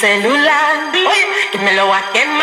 celular. Oye, que me lo guaquen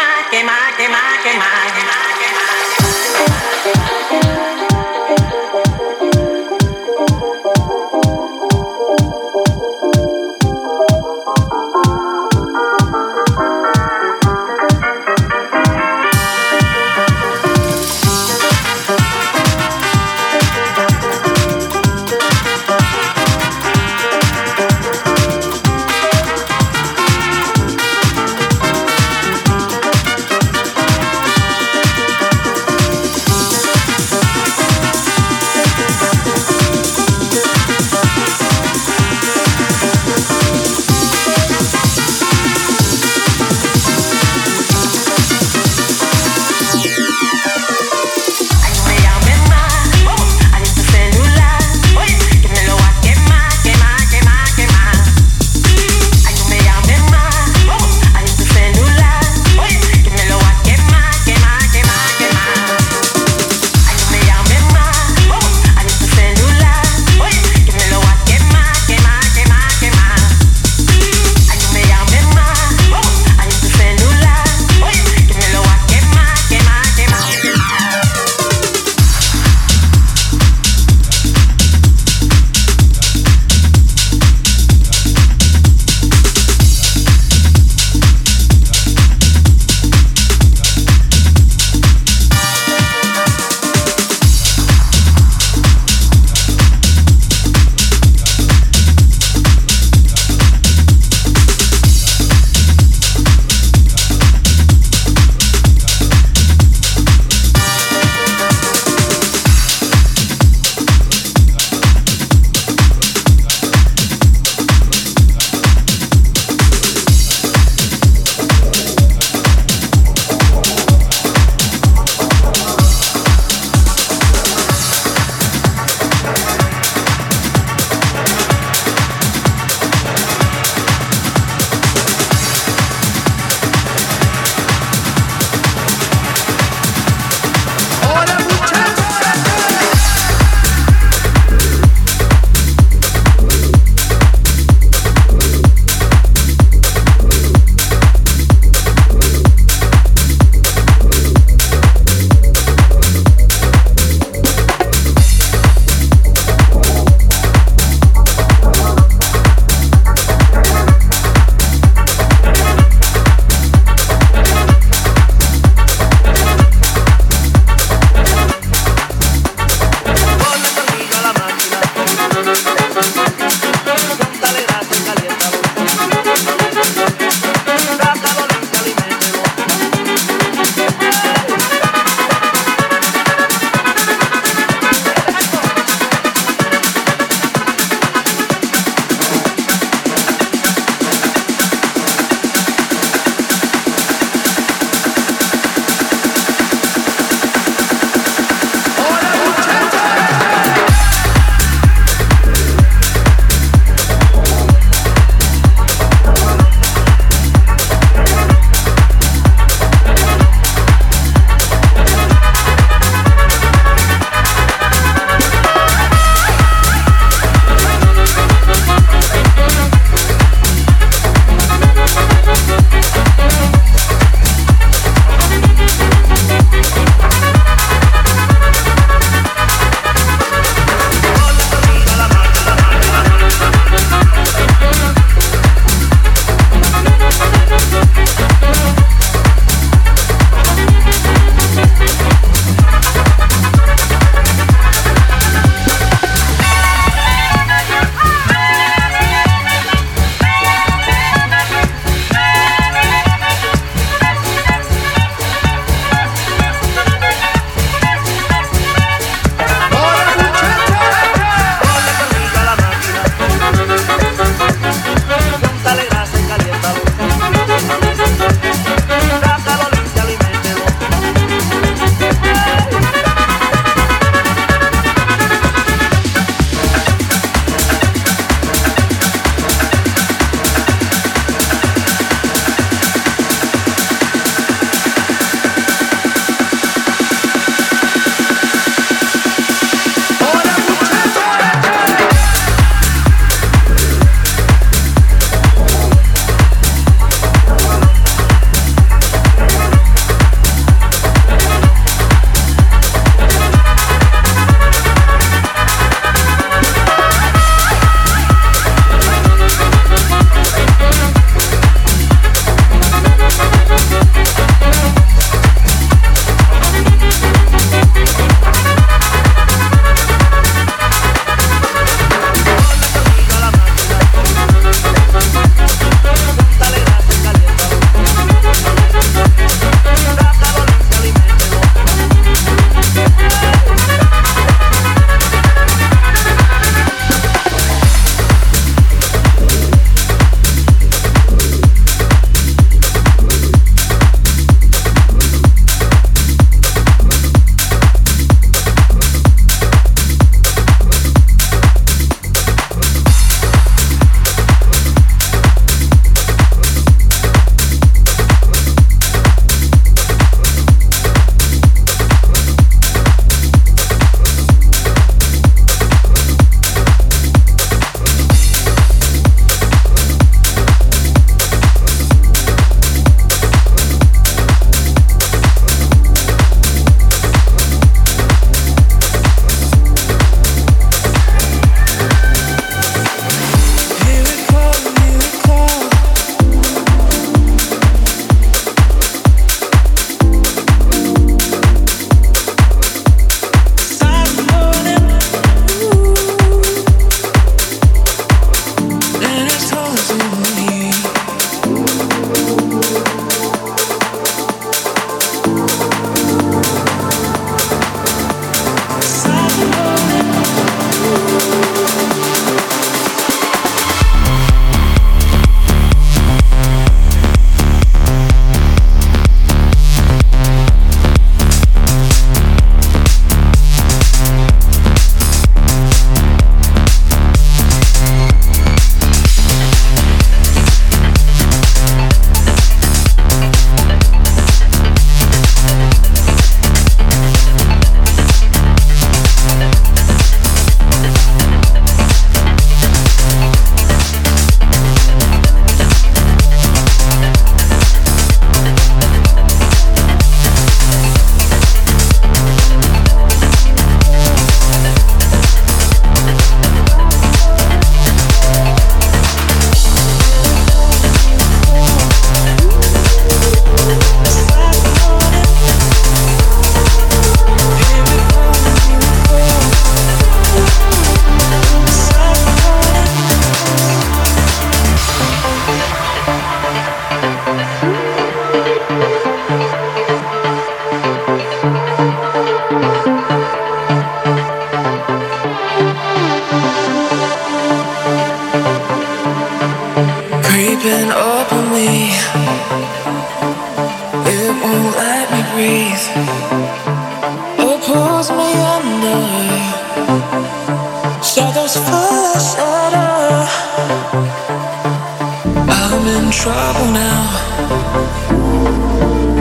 trouble now.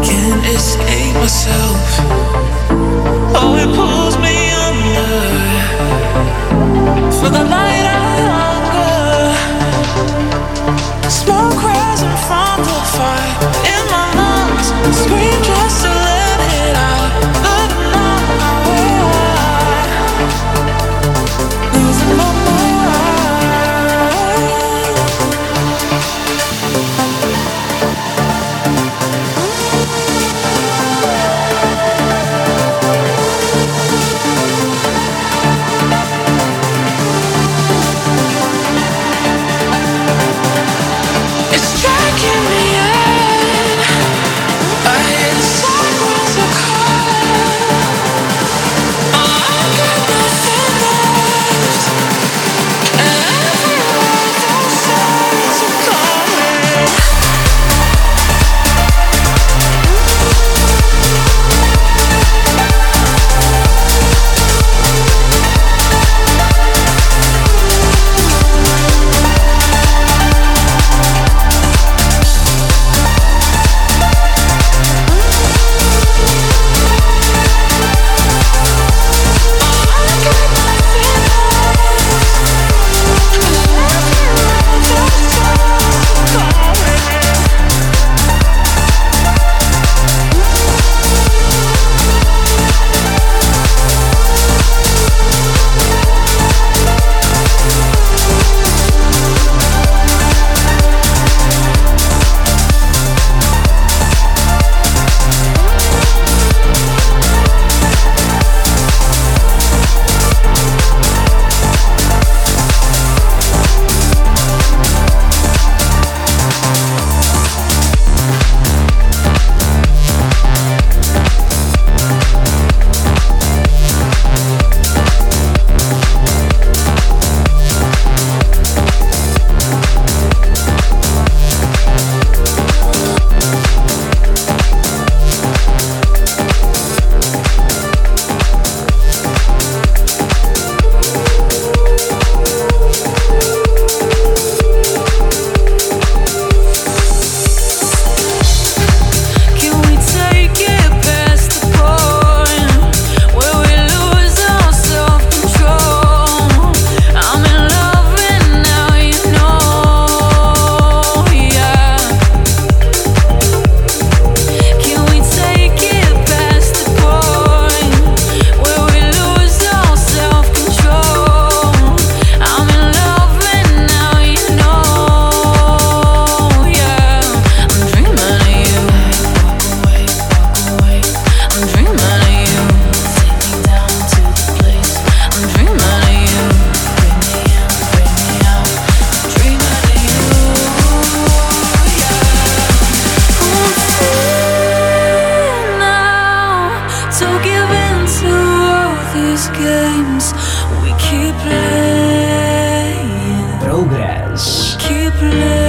Can't escape myself. Oh, it pulls me under for the light. these games we keep playing. Progress. We keep playing.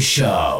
Show.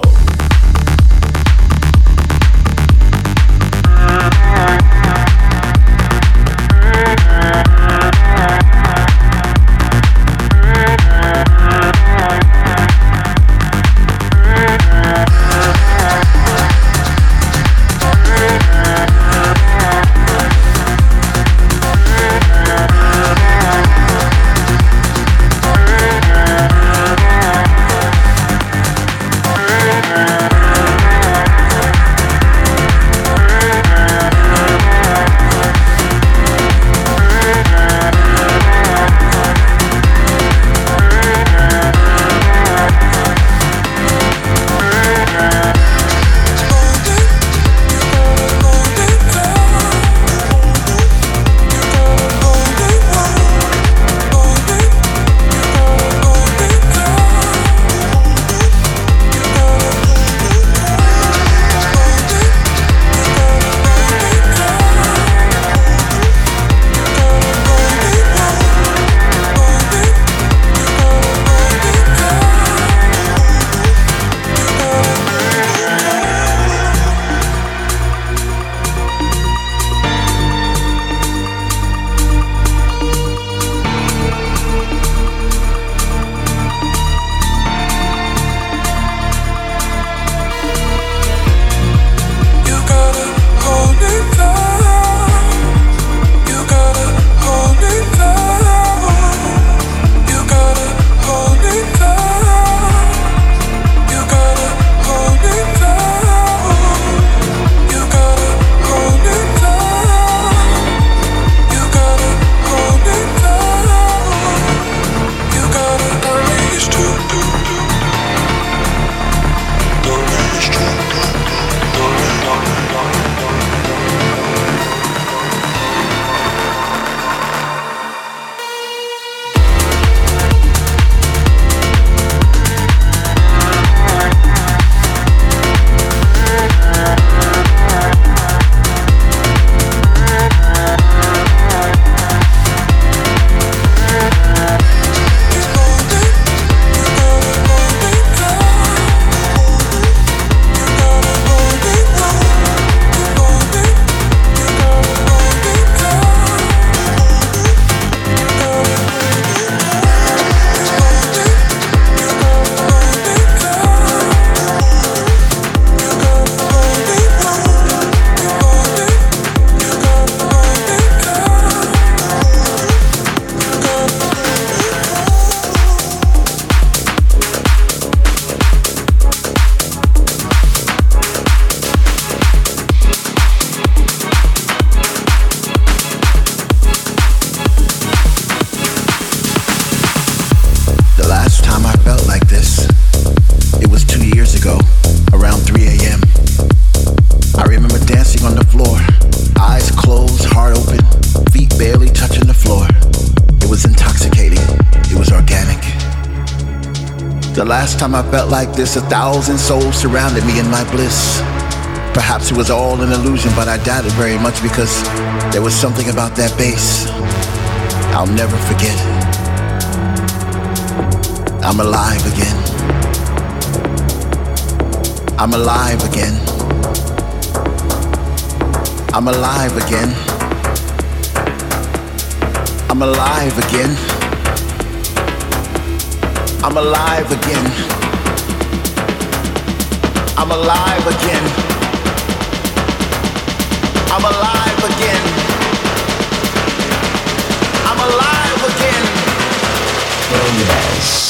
Time I felt like this, a thousand souls surrounded me in my bliss. Perhaps it was all an illusion, but I doubt it very much because there was something about that bass I'll never forget. I'm alive again. I'm alive again. I'm alive again. I'm alive again. I'm alive again. I'm alive again. I'm alive again. I'm alive again. Progress.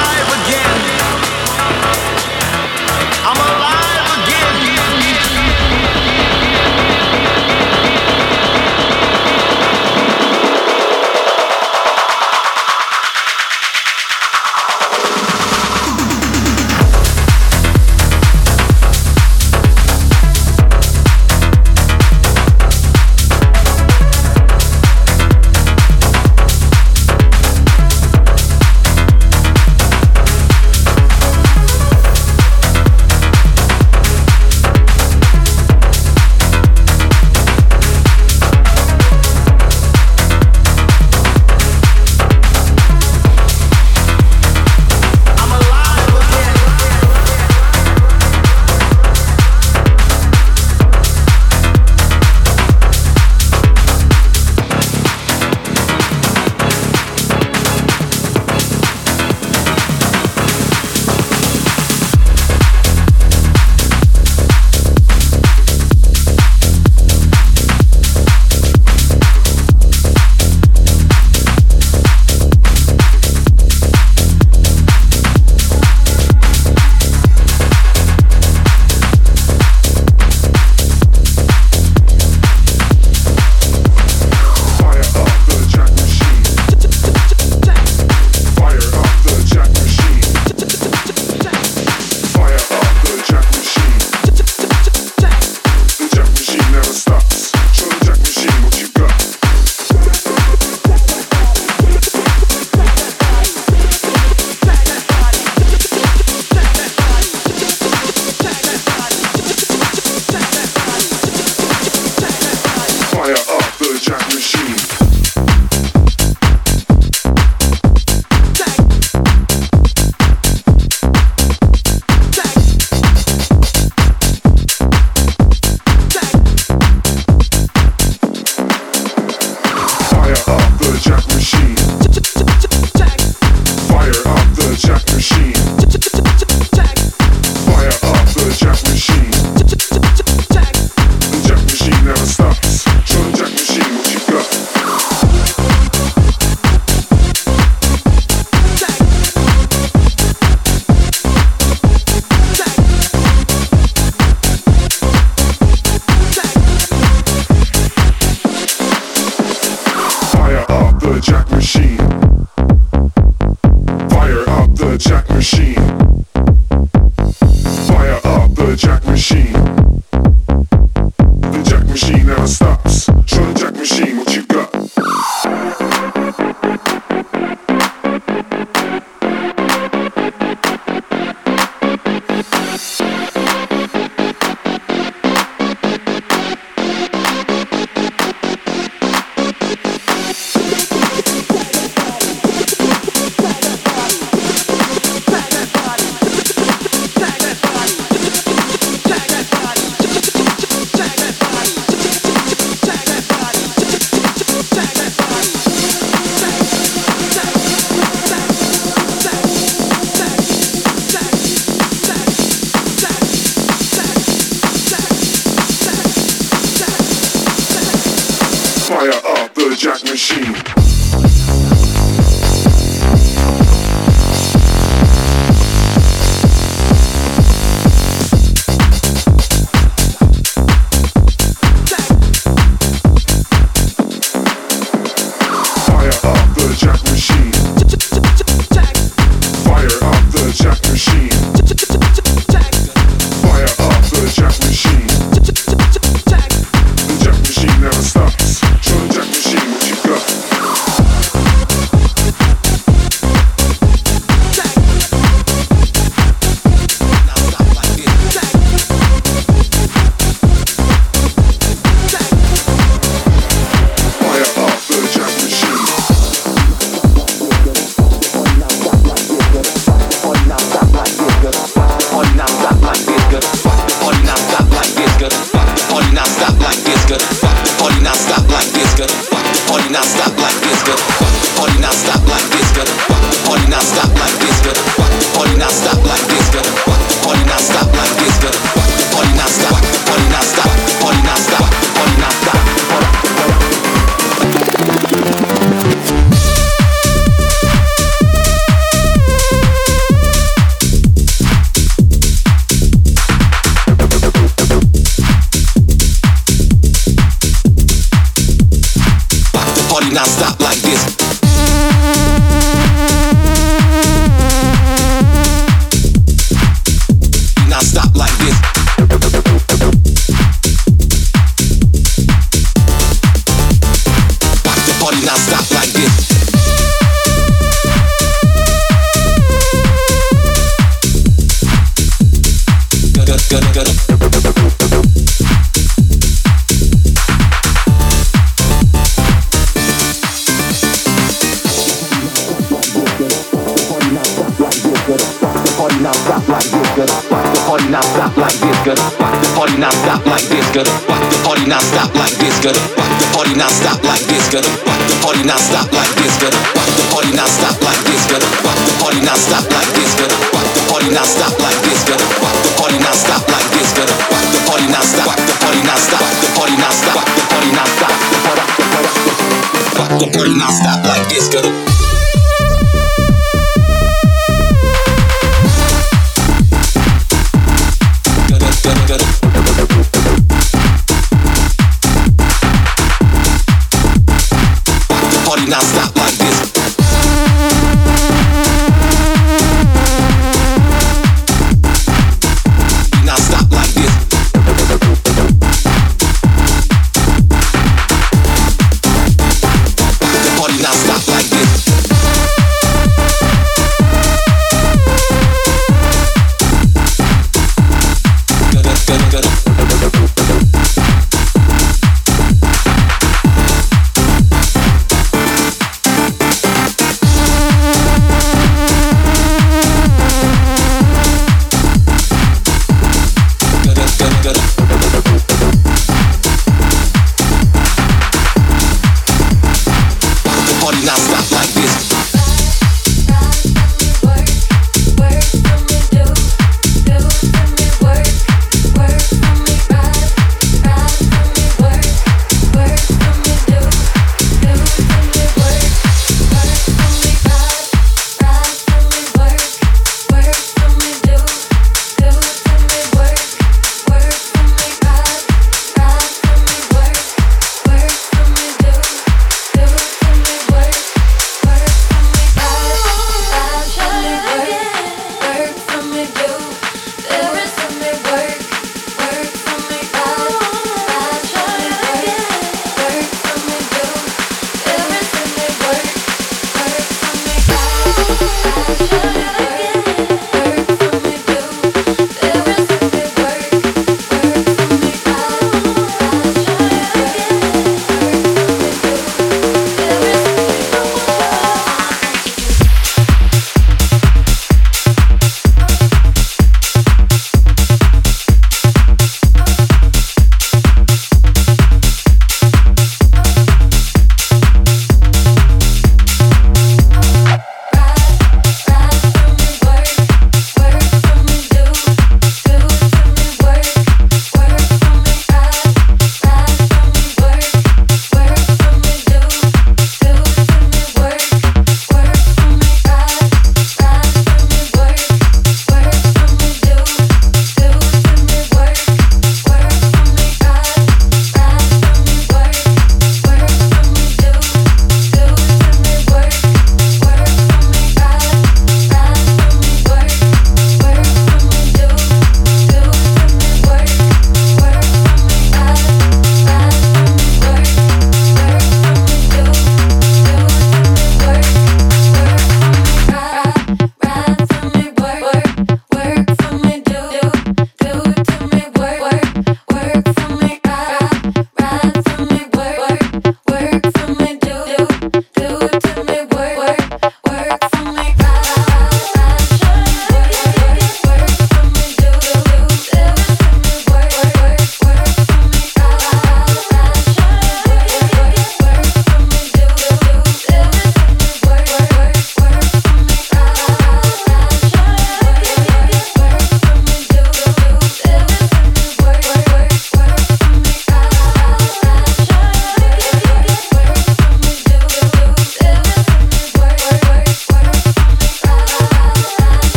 like this, gonna rock the party not stop like this, gonna rock the party not stop like this, gonna rock the party not stop like this, gonna rock the party not stop like this.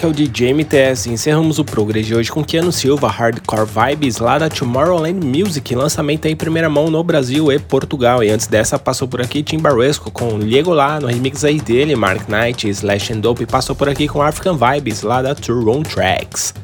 Aqui é o DJ MTS encerramos o Progress de hoje com Keanu Silva, Hardcore Vibes lá da Tomorrowland Music, lançamento em primeira mão no Brasil e Portugal. E antes dessa passou por aqui Tim Barresco com Diego lá no remix aí dele, Mark Knight, Slash and Dope passou por aqui com African Vibes lá da Turon Tracks.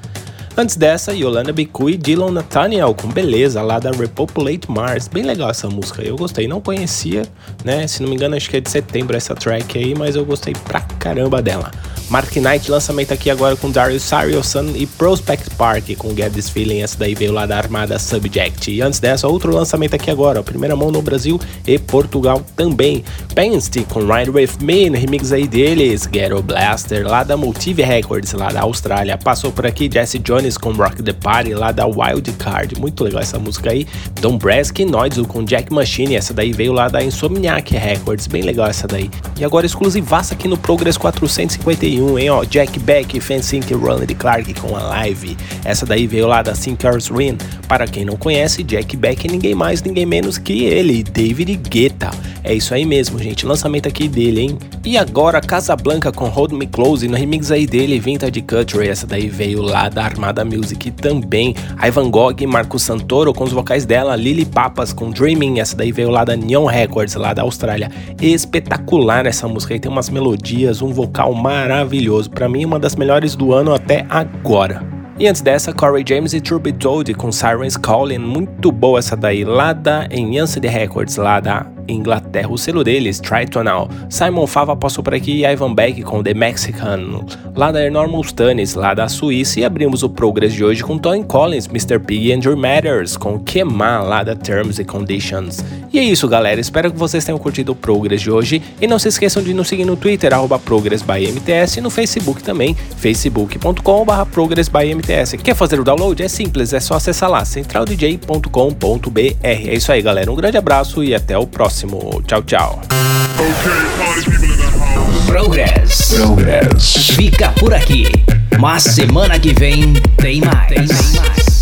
Antes dessa, Yolanda Bicu e Dylan Nathaniel com Beleza, lá da Repopulate Mars. Bem legal essa música, eu gostei. Não conhecia, né? Se não me engano, acho que é de setembro essa track aí, mas eu gostei pra caramba dela. Mark Knight, lançamento aqui agora com Darius Sarioson e Prospect Park com Get This Feeling, essa daí veio lá da Armada Subject. E antes dessa, outro lançamento aqui agora, primeira mão no Brasil e Portugal também. Pensty com Ride With Me, remix aí deles, Ghetto Blaster, lá da Motive Records, lá da Austrália. Passou por aqui Jesse Jones com Rock The Party, lá da Wild Card, muito legal essa música aí. Don Brask Noizu com Jack Machine, essa daí veio lá da Insomniac Records, bem legal essa daí. E agora exclusivaça aqui no Progress 451 2001, hein, ó, Jack Beck, Fansink e Ronald Clark com a live. Essa daí veio lá da Sinkers Win. Para quem não conhece, Jack Beck é ninguém mais, ninguém menos que ele, David Guetta. É isso aí mesmo, gente, lançamento aqui dele, hein. E agora, Casablanca com Hold Me Close, no remix aí dele, Vintage Country, essa daí veio lá da Armada Music também. Ivan Gogh e Marco Santoro com os vocais dela, Lily Papas com Dreaming, essa daí veio lá da Neon Records, lá da Austrália. Espetacular essa música aí, tem umas melodias, um vocal maravilhoso maravilhoso. Para mim, uma das melhores do ano até agora. E antes dessa, Corey James e Truby Toad com Sirens Calling, muito boa essa daí, lá da Enhanced Records, lá da Inglaterra. O selo deles, Tritonal. Simon Fava passou por aqui e Ivan Beck com The Mexican, lá da Enormous Stanis, lá da Suíça. E abrimos o Progress de hoje com Tony Collins, Mr. Pig e Andrew Matters, com Kema, lá da Terms and Conditions. E é isso, galera. Espero que vocês tenham curtido o Progress de hoje. E não se esqueçam de nos seguir no Twitter, ProgressByMTS, e no Facebook também, facebook.com.br ProgressByMTS. Quer fazer o download? É simples, é só acessar lá, centraldj.com.br. É isso aí, galera. Um grande abraço e até o próximo próximo. Tchau, tchau. Progress. Progress. Fica por aqui. Mas semana que vem tem mais. Tem mais.